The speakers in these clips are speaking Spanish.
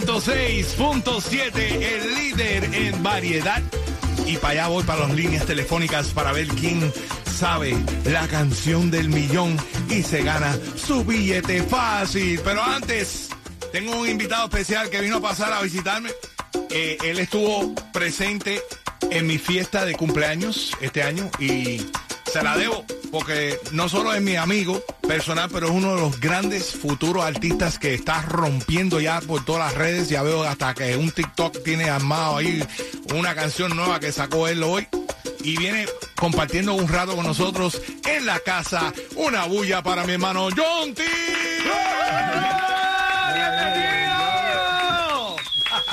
106.7, el líder en variedad. Y para allá voy para las líneas telefónicas para ver quién sabe la canción del millón y se gana su billete fácil. Pero antes, tengo un invitado especial que vino a pasar a visitarme. Eh, él estuvo presente en mi fiesta de cumpleaños este año y se la debo porque no solo es mi amigo personal, pero es uno de los grandes futuros artistas que está rompiendo ya por todas las redes. Ya veo hasta que un TikTok tiene armado ahí una canción nueva que sacó él hoy y viene compartiendo un rato con nosotros en la casa. Una bulla para mi hermano John T.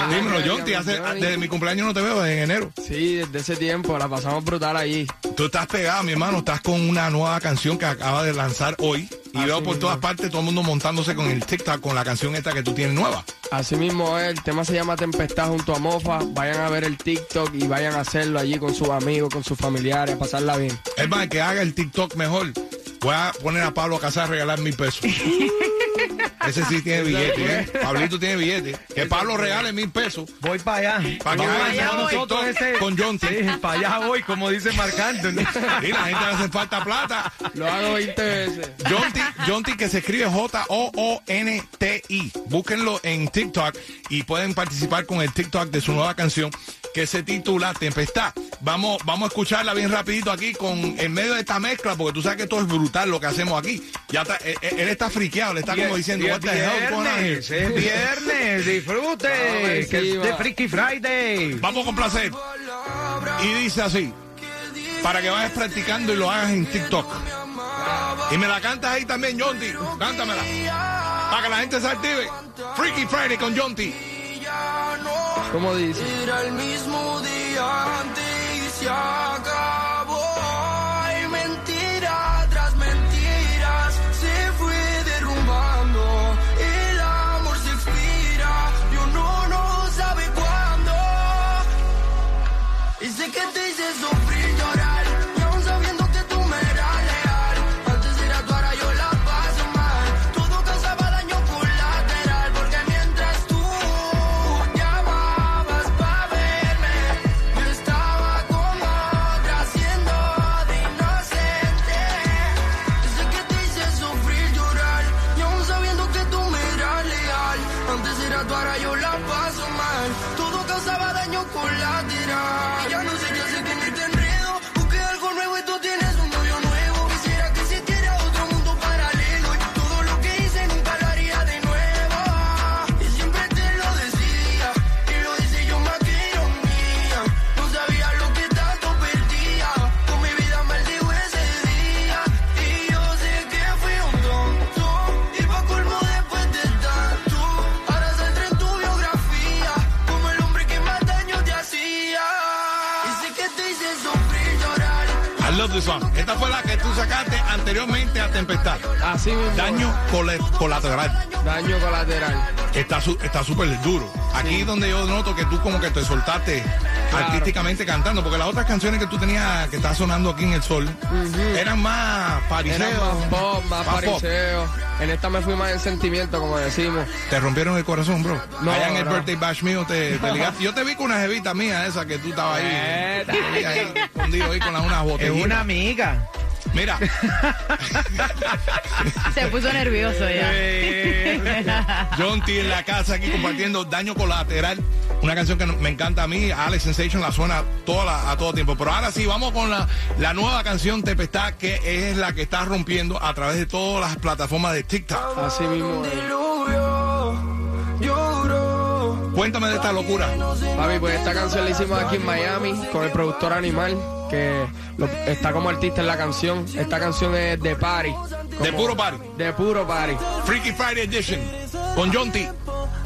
Dímelo, John T. hace- desde mi cumpleaños no te veo en enero. Sí, desde ese tiempo la pasamos brutal allí. Tú estás pegado, mi hermano, estás con una nueva canción que acaba de lanzar hoy. Y Así veo por mismo. todas partes todo el mundo montándose con el TikTok, con la canción esta que tú tienes nueva. Así mismo es, el tema se llama Tempestad junto a Mofa. Vayan a ver el TikTok y vayan a hacerlo allí con sus amigos, con sus familiares, a pasarla bien. Es más, que haga el TikTok mejor. Voy a poner a Pablo a casar a regalar mil pesos. Ese sí tiene billete, ¿eh? Pablito tiene billete. Que Pablo regale mil pesos. Voy para allá. Para que Vamos haga allá un nosotros ese- John T. Sí, para allá voy, como dice Marc Anthony. Y la gente le hace falta plata. Lo hago 20 veces. T, que se escribe J-O-O-N-T-I. Búsquenlo en TikTok y pueden participar con el TikTok de su nueva canción que se titula Tempestad. Vamos, vamos a escucharla bien rapidito aquí con en medio de esta mezcla, porque tú sabes que esto es brutal lo que hacemos aquí. Ya está, él, él está friqueado, le está como diciendo, es what the hell going on here?" viernes, es viernes, disfrute, que es de Freaky Friday. Vamos con placer. Y dice así, para que vayas practicando y lo hagas en TikTok. Y me la cantas ahí también, John T. Cántamela. Para que la gente se active. Freaky Friday con John T. ¿Cómo dice? Era el mismo día antes chocolatera. Love this song. Esta fue la que tú sacaste anteriormente a Tempestad. Así mismo. Daño colateral. Daño colateral. Está su- está súper duro. Aquí donde yo noto que tú como que te soltaste Claro. artísticamente cantando, porque las otras canciones que tú tenías que está sonando aquí en el sol eran más pariseo. Era más pop, más más. En esta me fui más en sentimiento, como decimos. Te rompieron el corazón, bro. No, Allá en el no. birthday bash mío te, te ligaste. Yo te vi con una jevita mía esa que tú estabas ahí. Eh, ahí, ahí, escondido ahí con la- unas Es una amiga. Mira, Se puso nervioso ya. John T en la casa aquí compartiendo Daño Colateral. Una canción que me encanta a mí. Alex Sensation la suena toda la- a todo tiempo. Pero ahora sí, vamos con la, la nueva canción Tempestad, que es la que está rompiendo a través de todas las plataformas de TikTok. Así mismo. Cuéntame de esta locura. Papi, pues esta canción la hicimos aquí en Miami con el productor Animal, que lo- está como artista en la canción. Esta canción es de party. De puro party. De puro party. Freaky Friday Edition con John T.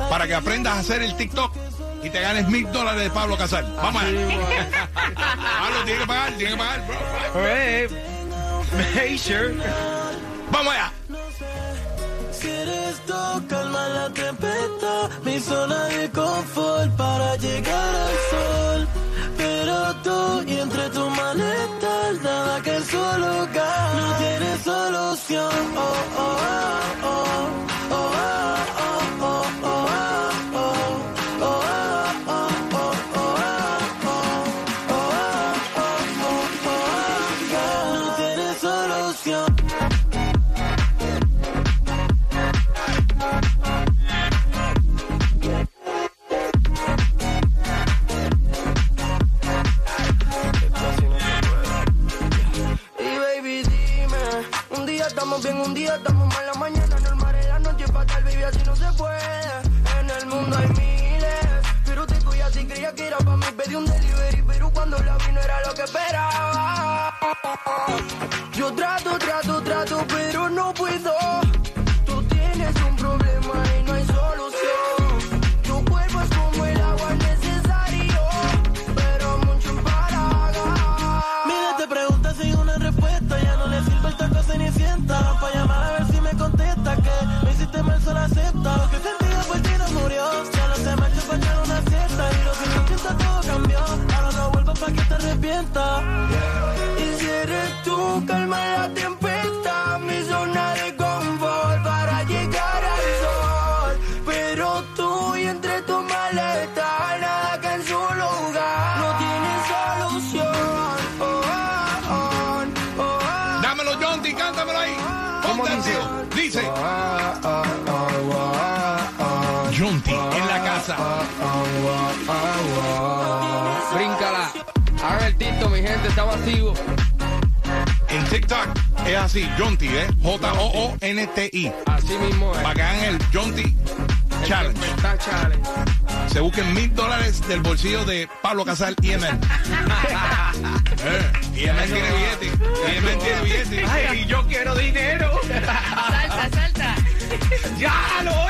Para que aprendas a hacer el TikTok y te ganes mil dólares de Pablo Casal. Vamos Así allá. Pablo, tiene que pagar, tiene que pagar, bro. Make sure. Vamos allá. Quieres tú calma la tempestad, mi zona de confort para llegar al sol entre tus maletas nada que el sol No tiene solución. Oh, oh, oh, oh. Estamos bien, un día estamos mal, la mañana normal, en la noche fatal, baby, así no se puede. En el mundo hay miles, pero te voy a ti, creía que era para mí, pedí un delivery, pero cuando la vi no era lo que esperaba. Yo trato, trato, John T en la casa. Bríncala. Hagan el tito, mi gente, estamos activos. En TikTok es así, John T, ¿eh? J-O-O-N-T-I. Así mismo es. Para que hagan el John T Challenge. Está challenge. Se busquen mil dólares del bolsillo de Pablo Casal y Emen. y Emen tiene billete. Y Emen tiene billete. Ay, yo quiero dinero. Salta, salta. Ya lo.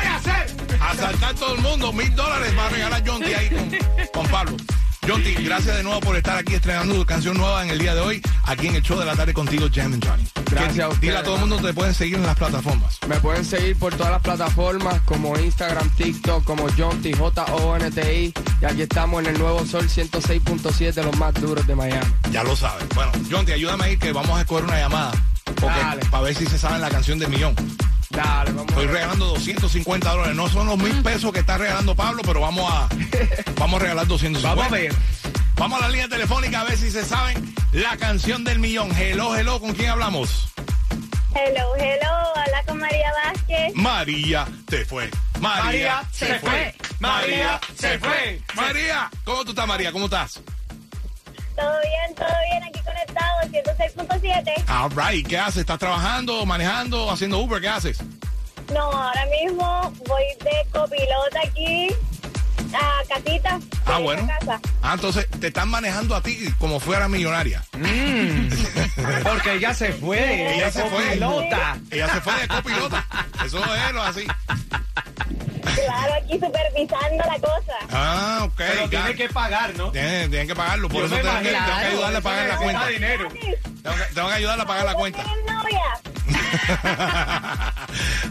Asaltar todo el mundo, mil dólares va a regalar John T ahí con, con Pablo. John T, gracias de nuevo por estar aquí estrenando tu canción nueva en el día de hoy, aquí en el show de la tarde contigo, Jam and Johnny. Gracias a ustedes, Dile a todo el mundo te pueden seguir en las plataformas. Me pueden seguir por todas las plataformas como Instagram, TikTok, como John T, J-O-N-T-I. Y aquí estamos en el Nuevo Sol 106.7, los más duros de Miami. Ya lo sabes. Bueno, John T, ayúdame ahí que vamos a escoger una llamada. Porque, para ver si se saben la canción de millón. Dale, vamos. Estoy regalando 250 dólares. No son los mil pesos que está regalando Pablo, pero vamos a, vamos a regalar 250. Vamos a ver. Vamos a la línea telefónica a ver si se saben la canción del millón. Hello, hello, ¿con quién hablamos? Hello, hello, habla con María Vázquez. María se fue. María, María se fue. María se fue. María, ¿cómo tú estás, María? ¿Cómo estás? Todo bien, todo bien, aquí conectado, 106.7. All right, ¿qué haces? ¿Estás trabajando, manejando, haciendo Uber? ¿Qué haces? No, ahora mismo voy de copilota aquí a casita. Ah, bueno. Casa. Ah, entonces te están manejando a ti como fuera millonaria. Porque ella se fue. Ella se fue. Pelota. Ella se fue de copilota. Eso es lo así. Claro, aquí supervisando la cosa. Ah, ok. Pero tiene que pagar, ¿no? Tienen, tienen que pagarlo, por Yo eso me tengo que, imagino. tengo que ayudarle a pagar la cuenta. dinero. Tengo que, tengo que ayudarla a pagar la cuenta.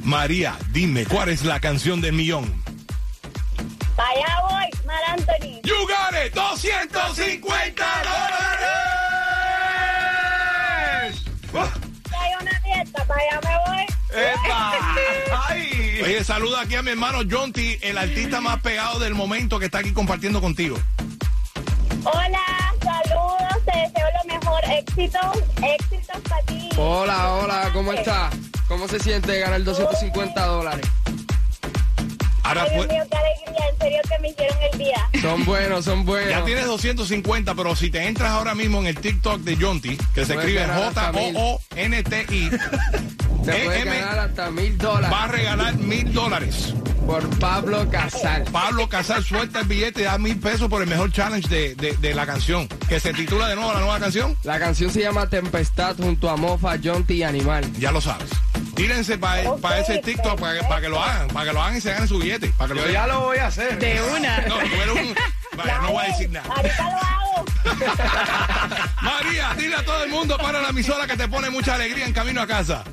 María, dime, ¿cuál es la canción del millón? Para allá voy, Mar Anthony. You got it, 250 dólares. Hay una fiesta, para allá me voy. Oye, saluda aquí a mi hermano John T, el artista más pegado del momento que está aquí compartiendo contigo. Hola, saludos, te deseo lo mejor. Éxitos, éxitos para ti. Hola, hola, ¿cómo estás? ¿Cómo se siente ganar 250 dólares? Ahora Ay, Dios mío, qué alegría, en serio que me hicieron el día. Son buenos, son buenos. ya tienes 250, pero si te entras ahora mismo en el TikTok de John T, que se Puedes escribe ganar hasta mil. J-O-O-N-T-I, Te puedes M- ganar hasta mil dólares va a regalar mil dólares. por Pablo Casal. Pablo Casal suelta el billete y da mil pesos por el mejor challenge de, de- de la canción, que se titula de nuevo la nueva canción. La canción se llama Tempestad junto a Mofa, Jonty y Animal. Ya lo sabes. Tírense para Ok, ese TikTok para que, pa' que lo hagan, para que lo hagan y se ganen su billete. Que Yo ya lo voy a hacer. De una. No, tú eres un... Vaya, no voy a decir nada. Ahorita lo hago. María, dile a todo el mundo para la emisora que te pone mucha alegría en camino a casa.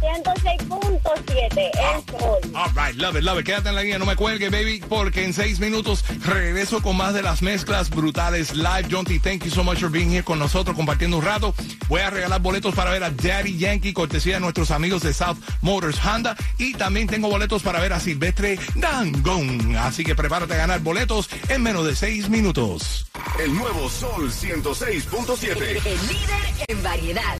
106.7, el sol. All right, love it, love it. Quédate en la línea, no me cuelgue, baby, porque en seis minutos regreso con más de las mezclas brutales live. John T, thank you so much for being here con nosotros, compartiendo un rato. Voy a regalar boletos para ver a Daddy Yankee, cortesía de nuestros amigos de South Motors Honda. Y también tengo boletos para ver a Silvestre Dangón. Así que prepárate a ganar boletos en menos de seis minutos. El nuevo Sol 106.7. El líder en variedad.